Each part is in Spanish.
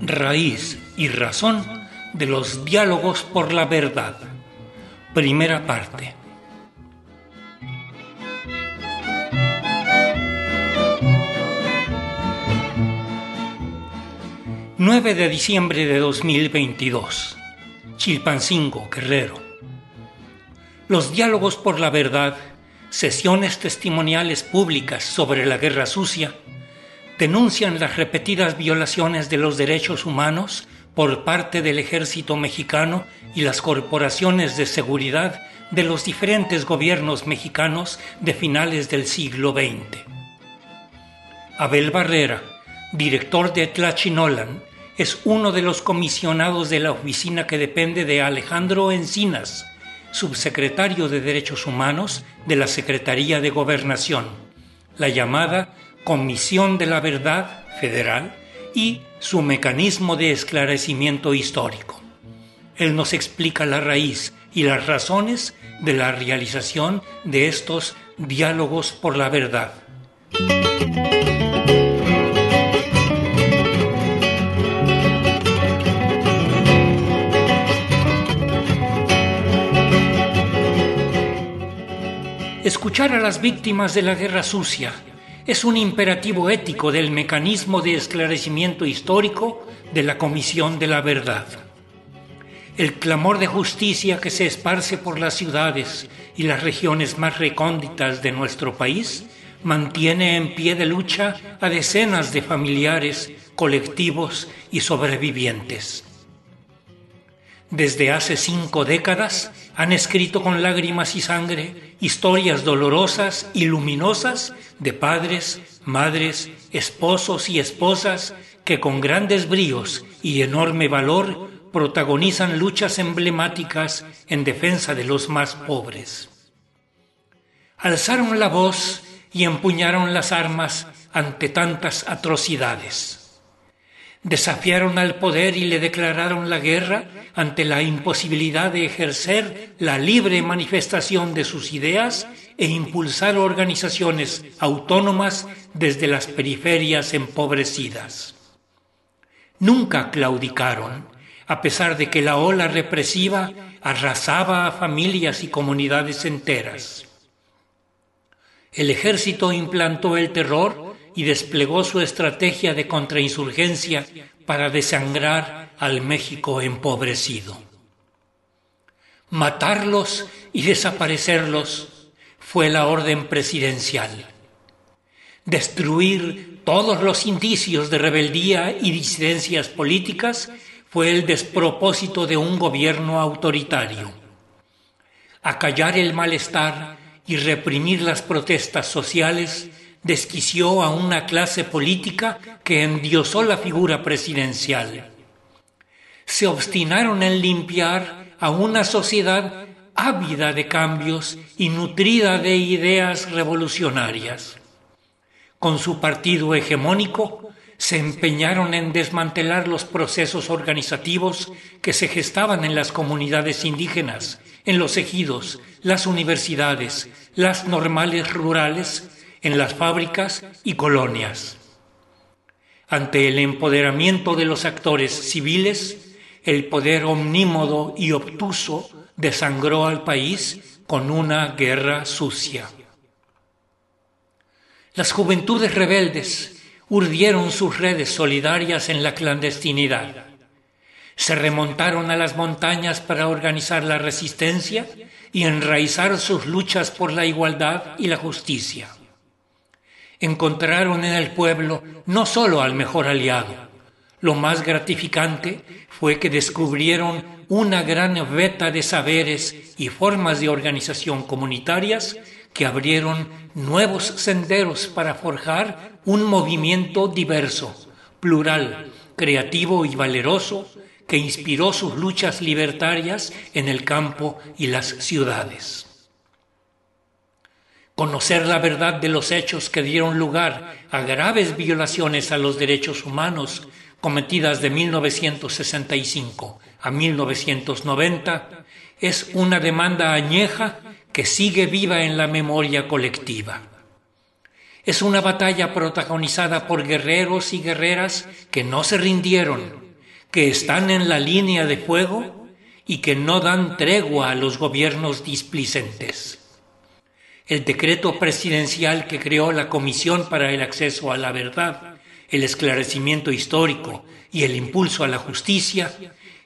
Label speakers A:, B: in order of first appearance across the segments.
A: Raíz y razón de los diálogos por la verdad. Primera parte. 9 de diciembre de 2022. Chilpancingo, Guerrero. Los diálogos por la verdad, sesiones testimoniales públicas sobre la guerra sucia, denuncian las repetidas violaciones de los derechos humanos por parte del ejército mexicano y las corporaciones de seguridad de los diferentes gobiernos mexicanos de finales del siglo XX. Abel Barrera, director de Tlachinolan, es uno de los comisionados de la oficina que depende de Alejandro Encinas, subsecretario de Derechos Humanos de la Secretaría de Gobernación, la llamada Comisión de la Verdad Federal y su mecanismo de esclarecimiento histórico. Él nos explica la raíz y las razones de la realización de estos diálogos por la verdad. Escuchar a las víctimas de la guerra sucia es un imperativo ético del mecanismo de esclarecimiento histórico de la Comisión de la Verdad. El clamor de justicia que se esparce por las ciudades y las regiones más recónditas de nuestro país mantiene en pie de lucha a decenas de familiares, colectivos y sobrevivientes desde hace cinco décadas han escrito con lágrimas y sangre historias dolorosas y luminosas de padres, madres, esposos y esposas que con grandes bríos y enorme valor protagonizan luchas emblemáticas en defensa de los más pobres. Alzaron la voz y empuñaron las armas ante tantas atrocidades desafiaron al poder y le declararon la guerra ante la imposibilidad de ejercer la libre manifestación de sus ideas e impulsar organizaciones autónomas desde las periferias empobrecidas. Nunca claudicaron, a pesar de que la ola represiva arrasaba a familias y comunidades enteras. El ejército implantó el terror y desplegó su estrategia de contrainsurgencia para desangrar al México empobrecido. Matarlos y desaparecerlos fue la orden presidencial. Destruir todos los indicios de rebeldía y disidencias políticas fue el despropósito de un gobierno autoritario. Acallar el malestar y reprimir las protestas sociales desquició a una clase política que endiosó la figura presidencial. Se obstinaron en limpiar a una sociedad ávida de cambios y nutrida de ideas revolucionarias. Con su partido hegemónico, se empeñaron en desmantelar los procesos organizativos que se gestaban en las comunidades indígenas, en los ejidos, las universidades, las normales rurales en las fábricas y colonias. Ante el empoderamiento de los actores civiles, el poder omnímodo y obtuso desangró al país con una guerra sucia. Las juventudes rebeldes urdieron sus redes solidarias en la clandestinidad. Se remontaron a las montañas para organizar la resistencia y enraizar sus luchas por la igualdad y la justicia encontraron en el pueblo no solo al mejor aliado, lo más gratificante fue que descubrieron una gran veta de saberes y formas de organización comunitarias que abrieron nuevos senderos para forjar un movimiento diverso, plural, creativo y valeroso que inspiró sus luchas libertarias en el campo y las ciudades. Conocer la verdad de los hechos que dieron lugar a graves violaciones a los derechos humanos cometidas de 1965 a 1990 es una demanda añeja que sigue viva en la memoria colectiva. Es una batalla protagonizada por guerreros y guerreras que no se rindieron, que están en la línea de fuego y que no dan tregua a los gobiernos displicentes. El decreto presidencial que creó la Comisión para el Acceso a la Verdad, el Esclarecimiento Histórico y el Impulso a la Justicia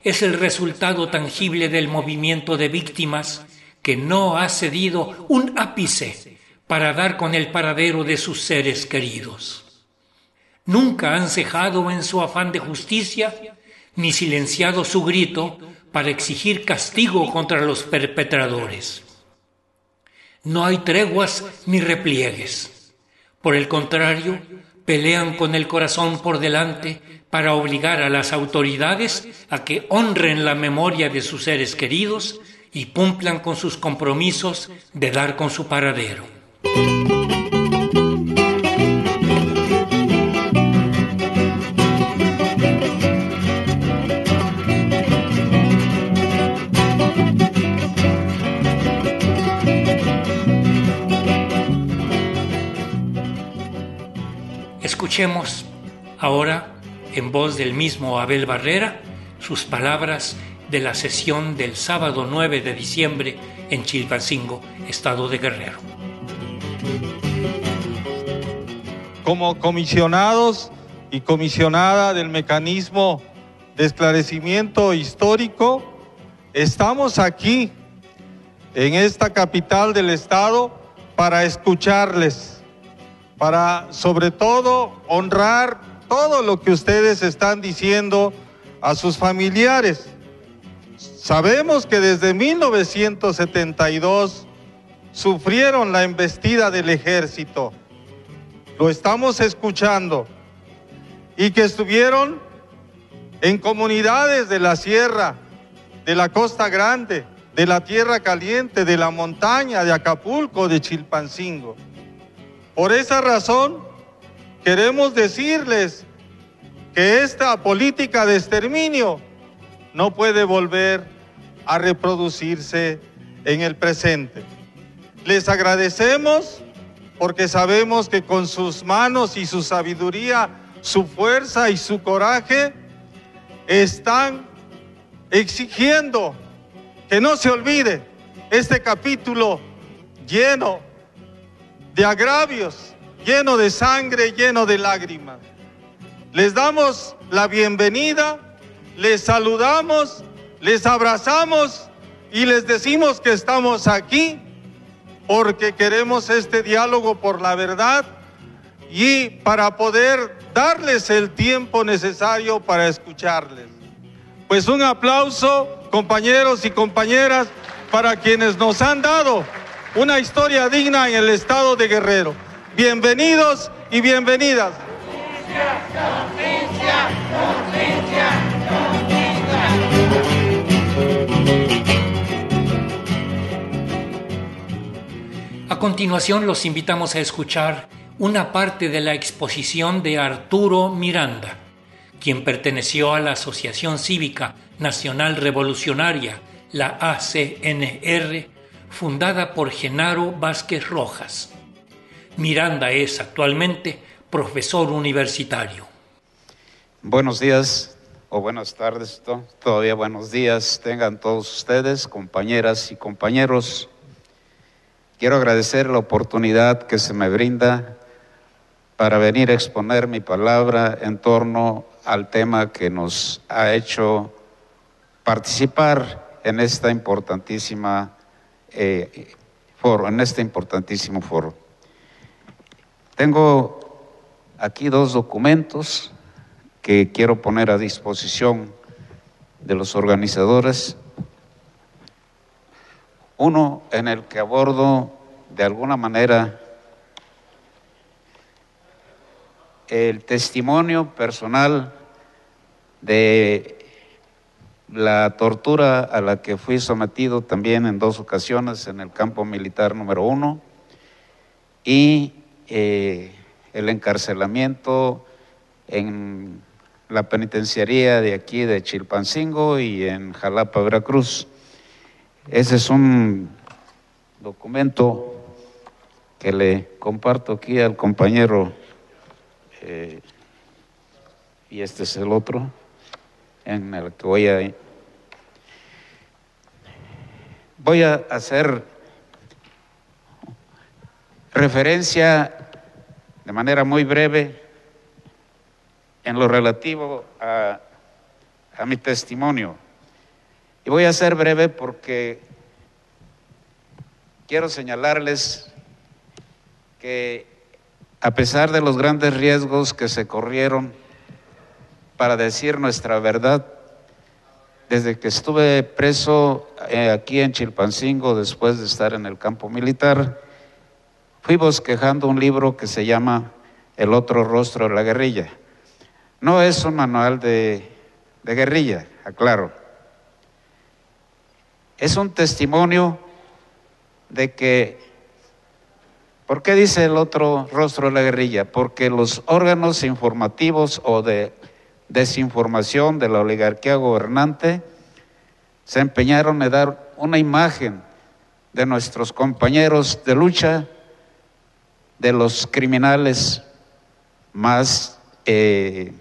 A: es el resultado tangible del movimiento de víctimas que no ha cedido un ápice para dar con el paradero de sus seres queridos. Nunca han cejado en su afán de justicia ni silenciado su grito para exigir castigo contra los perpetradores. No hay treguas ni repliegues. Por el contrario, pelean con el corazón por delante para obligar a las autoridades a que honren la memoria de sus seres queridos y cumplan con sus compromisos de dar con su paradero. Escuchemos ahora, en voz del mismo Abel Barrera, sus palabras de la sesión del sábado 9 de diciembre en Chilpancingo, estado de Guerrero.
B: Como comisionados y comisionada del mecanismo de esclarecimiento histórico, estamos aquí en esta capital del estado para escucharles, para sobre todo honrar todo lo que ustedes están diciendo a sus familiares Sabemos que desde 1972 sufrieron la embestida del ejército. Lo estamos escuchando. Y que estuvieron en comunidades de la sierra, de la costa grande, de la tierra caliente, de la montaña, de Acapulco, de Chilpancingo. Por esa razón, queremos decirles que esta política de exterminio no puede volver a reproducirse en el presente. Les agradecemos porque sabemos que con sus manos y su sabiduría, su fuerza y su coraje, están exigiendo que no se olvide este capítulo lleno de agravios, lleno de sangre, lleno de lágrimas. Les damos la bienvenida, les saludamos les abrazamos y les decimos que estamos aquí porque queremos este diálogo por la verdad y para poder darles el tiempo necesario para escucharles. Pues un aplauso, compañeros y compañeras, para quienes nos han dado una historia digna en el estado de Guerrero. Bienvenidos y bienvenidas.
A: A continuación los invitamos a escuchar una parte de la exposición de Arturo Miranda, quien perteneció a la Asociación Cívica Nacional Revolucionaria, la ACNR, fundada por Genaro Vázquez Rojas. Miranda es actualmente profesor universitario.
C: Buenos días o buenas tardes, todavía buenos días tengan todos ustedes, compañeras y compañeros. Quiero agradecer la oportunidad que se me brinda para venir a exponer mi palabra en torno al tema que nos ha hecho participar en esta importantísima eh, foro, en este importantísimo foro. Tengo aquí dos documentos que quiero poner a disposición de los organizadores uno en el que abordo de alguna manera el testimonio personal de la tortura a la que fui sometido también en dos ocasiones en el campo militar número uno y eh, el encarcelamiento en la penitenciaría de aquí de Chilpancingo y en Jalapa, Veracruz. Ese es un documento que le comparto aquí al compañero eh, y este es el otro en el que voy a voy a hacer referencia de manera muy breve en lo relativo a, a mi testimonio. Y voy a ser breve porque quiero señalarles que a pesar de los grandes riesgos que se corrieron para decir nuestra verdad, desde que estuve preso eh, aquí en Chilpancingo, después de estar en el campo militar, fui bosquejando un libro que se llama El otro rostro de la guerrilla. No es un manual de, de guerrilla, aclaro. Es un testimonio de que ¿Por qué dice el otro rostro de la guerrilla? Porque los órganos informativos o de desinformación de la oligarquía gobernante se empeñaron en dar una imagen de nuestros compañeros de lucha, de los criminales más eh,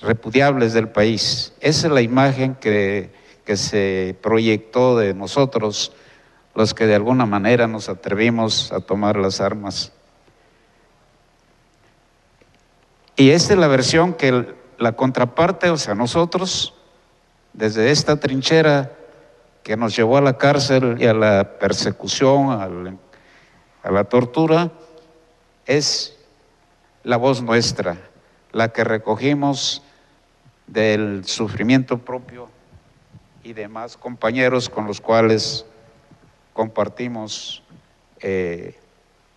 C: repudiables del país. Esa es la imagen que, que se proyectó de nosotros los que de alguna manera nos atrevimos a tomar las armas. Y esta es la versión que la contraparte, o sea, nosotros, desde esta trinchera que nos llevó a la cárcel y a la persecución, a la tortura, es la voz nuestra, la que recogimos del sufrimiento propio y demás compañeros con los cuales compartimos eh,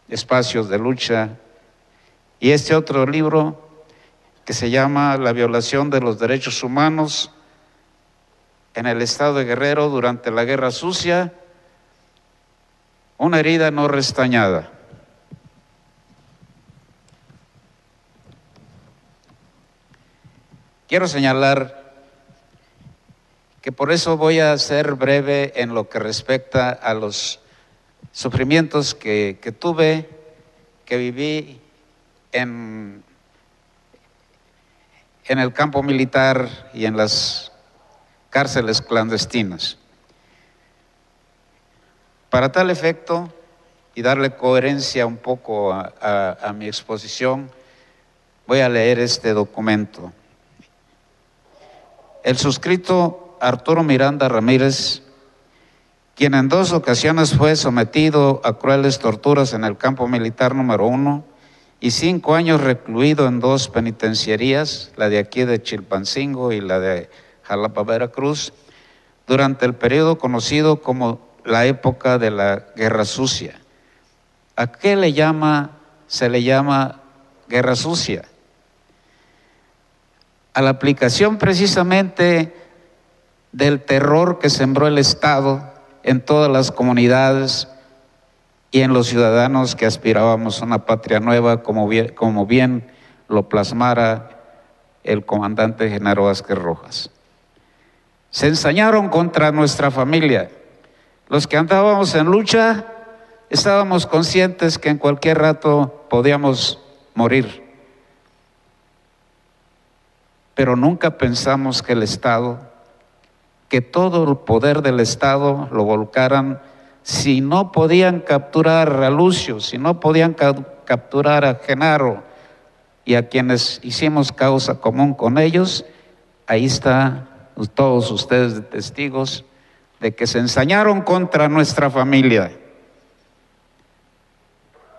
C: espacios de lucha. Y este otro libro que se llama La violación de los derechos humanos en el estado de Guerrero durante la Guerra Sucia, una herida no restañada. Quiero señalar que por eso voy a ser breve en lo que respecta a los sufrimientos que, que tuve, que viví en, en el campo militar y en las cárceles clandestinas. Para tal efecto, y darle coherencia un poco a, mi exposición, voy a leer este documento. El suscrito Arturo Miranda Ramírez, quien en dos ocasiones fue sometido a crueles torturas en el campo militar número uno y cinco años recluido en dos penitenciarías, la de aquí de Chilpancingo y la de Jalapa, Veracruz, durante el periodo conocido como la época de la Guerra Sucia. ¿A qué se le llama Guerra Sucia? A la aplicación precisamente del terror que sembró el Estado en todas las comunidades y en los ciudadanos que aspirábamos a una patria nueva, como bien, lo plasmara el comandante Genaro Vázquez Rojas. Se ensañaron contra nuestra familia. Los que andábamos en lucha estábamos conscientes que en cualquier rato podíamos morir. Pero nunca pensamos que el Estado que todo el poder del Estado lo volcaran si no podían capturar a Lucio, si no podían ca capturar a Genaro y a quienes hicimos causa común con ellos, ahí está todos ustedes de testigos de que se ensañaron contra nuestra familia.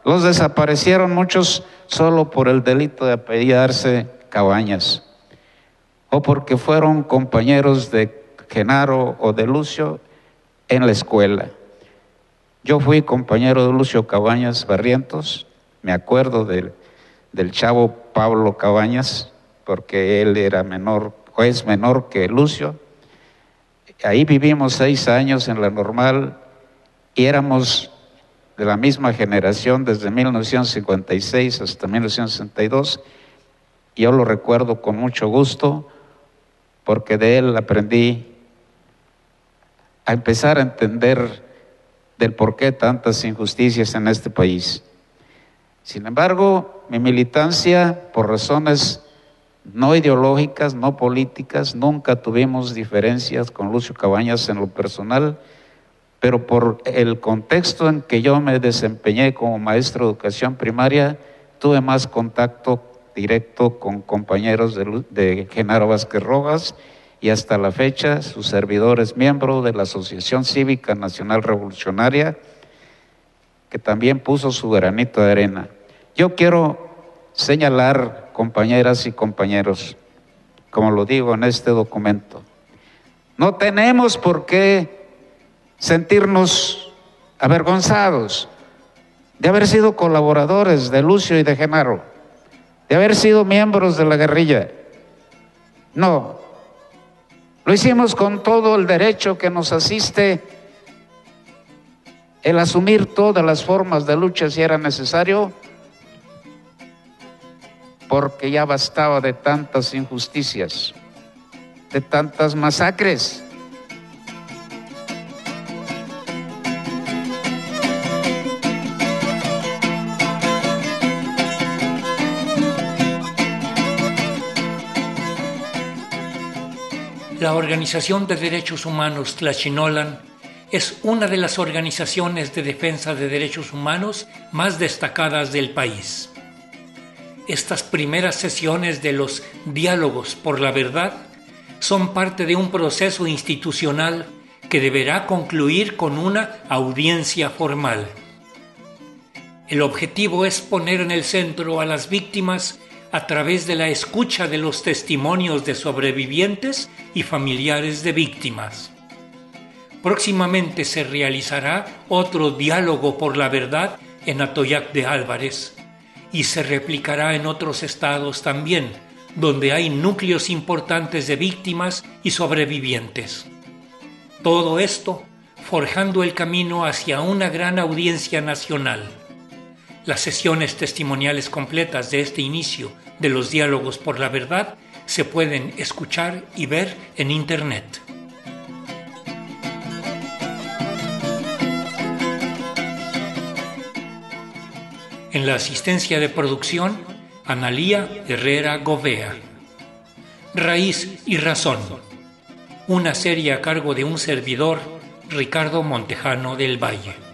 C: Los desaparecieron muchos solo por el delito de apellidarse Cabañas o porque fueron compañeros de Genaro o de Lucio en la escuela. Yo fui compañero de Lucio Cabañas Barrientos, me acuerdo del, chavo Pablo Cabañas, porque él era menor, o es menor que Lucio. Ahí vivimos seis años en la normal y éramos de la misma generación desde 1956 hasta 1962 Yo lo recuerdo con mucho gusto porque de él aprendí a empezar a entender del por qué tantas injusticias en este país. Sin embargo, mi militancia, por razones no ideológicas, no políticas, nunca tuvimos diferencias con Lucio Cabañas en lo personal, pero por el contexto en que yo me desempeñé como maestro de educación primaria, tuve más contacto directo con compañeros de, Genaro Vázquez Rojas y hasta la fecha su servidor es miembro de la Asociación Cívica Nacional Revolucionaria, que también puso su granito de arena. Yo quiero señalar, compañeras y compañeros, como lo digo en este documento, no tenemos por qué sentirnos avergonzados de haber sido colaboradores de Lucio y de Genaro, de haber sido miembros de la guerrilla. No, lo hicimos con todo el derecho que nos asiste el asumir todas las formas de lucha si era necesario, porque ya bastaba de tantas injusticias, de tantas masacres.
A: La Organización de Derechos Humanos Tlachinolan es una de las organizaciones de defensa de derechos humanos más destacadas del país. Estas primeras sesiones de los diálogos por la verdad son parte de un proceso institucional que deberá concluir con una audiencia formal. El objetivo es poner en el centro a las víctimas a través de la escucha de los testimonios de sobrevivientes y familiares de víctimas. Próximamente se realizará otro diálogo por la verdad en Atoyac de Álvarez y se replicará en otros estados también, donde hay núcleos importantes de víctimas y sobrevivientes. Todo esto forjando el camino hacia una gran audiencia nacional las sesiones testimoniales completas de este inicio de los diálogos por la verdad se pueden escuchar y ver en Internet. En la asistencia de producción, Analía Herrera Govea. Raíz y Razón. Una serie a cargo de un servidor, Ricardo Montejano del Valle.